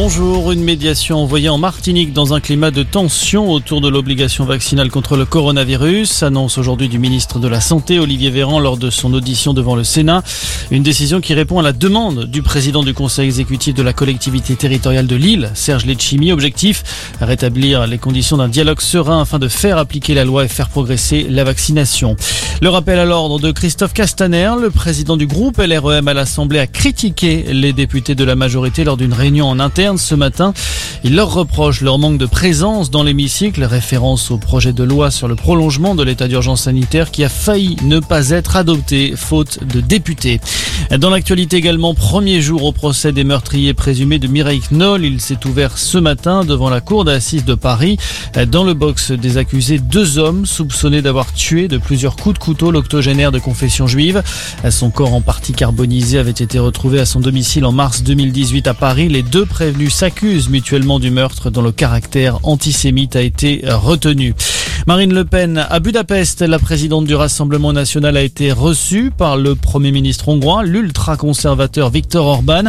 Bonjour, une médiation envoyée en Martinique dans un climat de tension autour de l'obligation vaccinale contre le coronavirus, annonce aujourd'hui du ministre de la Santé Olivier Véran lors de son audition devant le Sénat. Une décision qui répond à la demande du président du conseil exécutif de la collectivité territoriale de Lille, Serge Letchimi. Objectif, rétablir les conditions d'un dialogue serein afin de faire appliquer la loi et faire progresser la vaccination. Le rappel à l'ordre de Christophe Castaner, le président du groupe LREM à l'Assemblée, a critiqué les députés de la majorité lors d'une réunion en interne ce matin. Il leur reproche leur manque de présence dans l'hémicycle, référence au projet de loi sur le prolongement de l'état d'urgence sanitaire qui a failli ne pas être adopté faute de députés. Dans l'actualité également, premier jour au procès des meurtriers présumés de Mireille Knoll. Il s'est ouvert ce matin devant la cour d'assises de Paris. Dans le box des accusés, deux hommes soupçonnés d'avoir tué de plusieurs coups de couteau l'octogénaire de confession juive. Son corps en partie carbonisé avait été retrouvé à son domicile en mars 2018 à Paris. Les deux prévenus s'accusent mutuellement du meurtre dont le caractère antisémite a été retenu. Marine Le Pen à Budapest, la présidente du Rassemblement national a été reçue par le Premier ministre hongrois, l'ultra-conservateur Viktor Orban.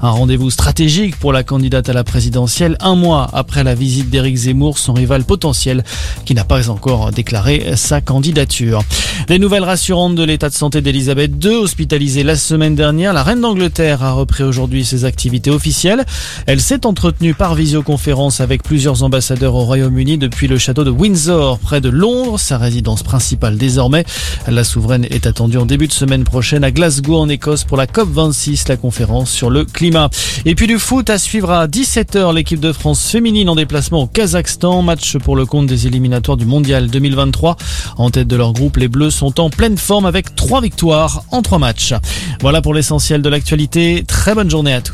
Un rendez-vous stratégique pour la candidate à la présidentielle un mois après la visite d'Éric Zemmour, son rival potentiel, qui n'a pas encore déclaré sa candidature. Les nouvelles rassurantes de l'état de santé d'Elisabeth II, hospitalisée la semaine dernière, la reine d'Angleterre a repris aujourd'hui ses activités officielles. Elle s'est entretenue par visioconférence avec plusieurs ambassadeurs au Royaume-Uni depuis le château de Windsor près de Londres, sa résidence principale désormais. La souveraine est attendue en début de semaine prochaine à Glasgow en Écosse pour la COP26, la conférence sur le climat. Et puis du foot à suivre à 17h l'équipe de France féminine en déplacement au Kazakhstan, match pour le compte des éliminatoires du Mondial 2023. En tête de leur groupe, les Bleus sont en pleine forme avec trois victoires en trois matchs. Voilà pour l'essentiel de l'actualité. Très bonne journée à tous.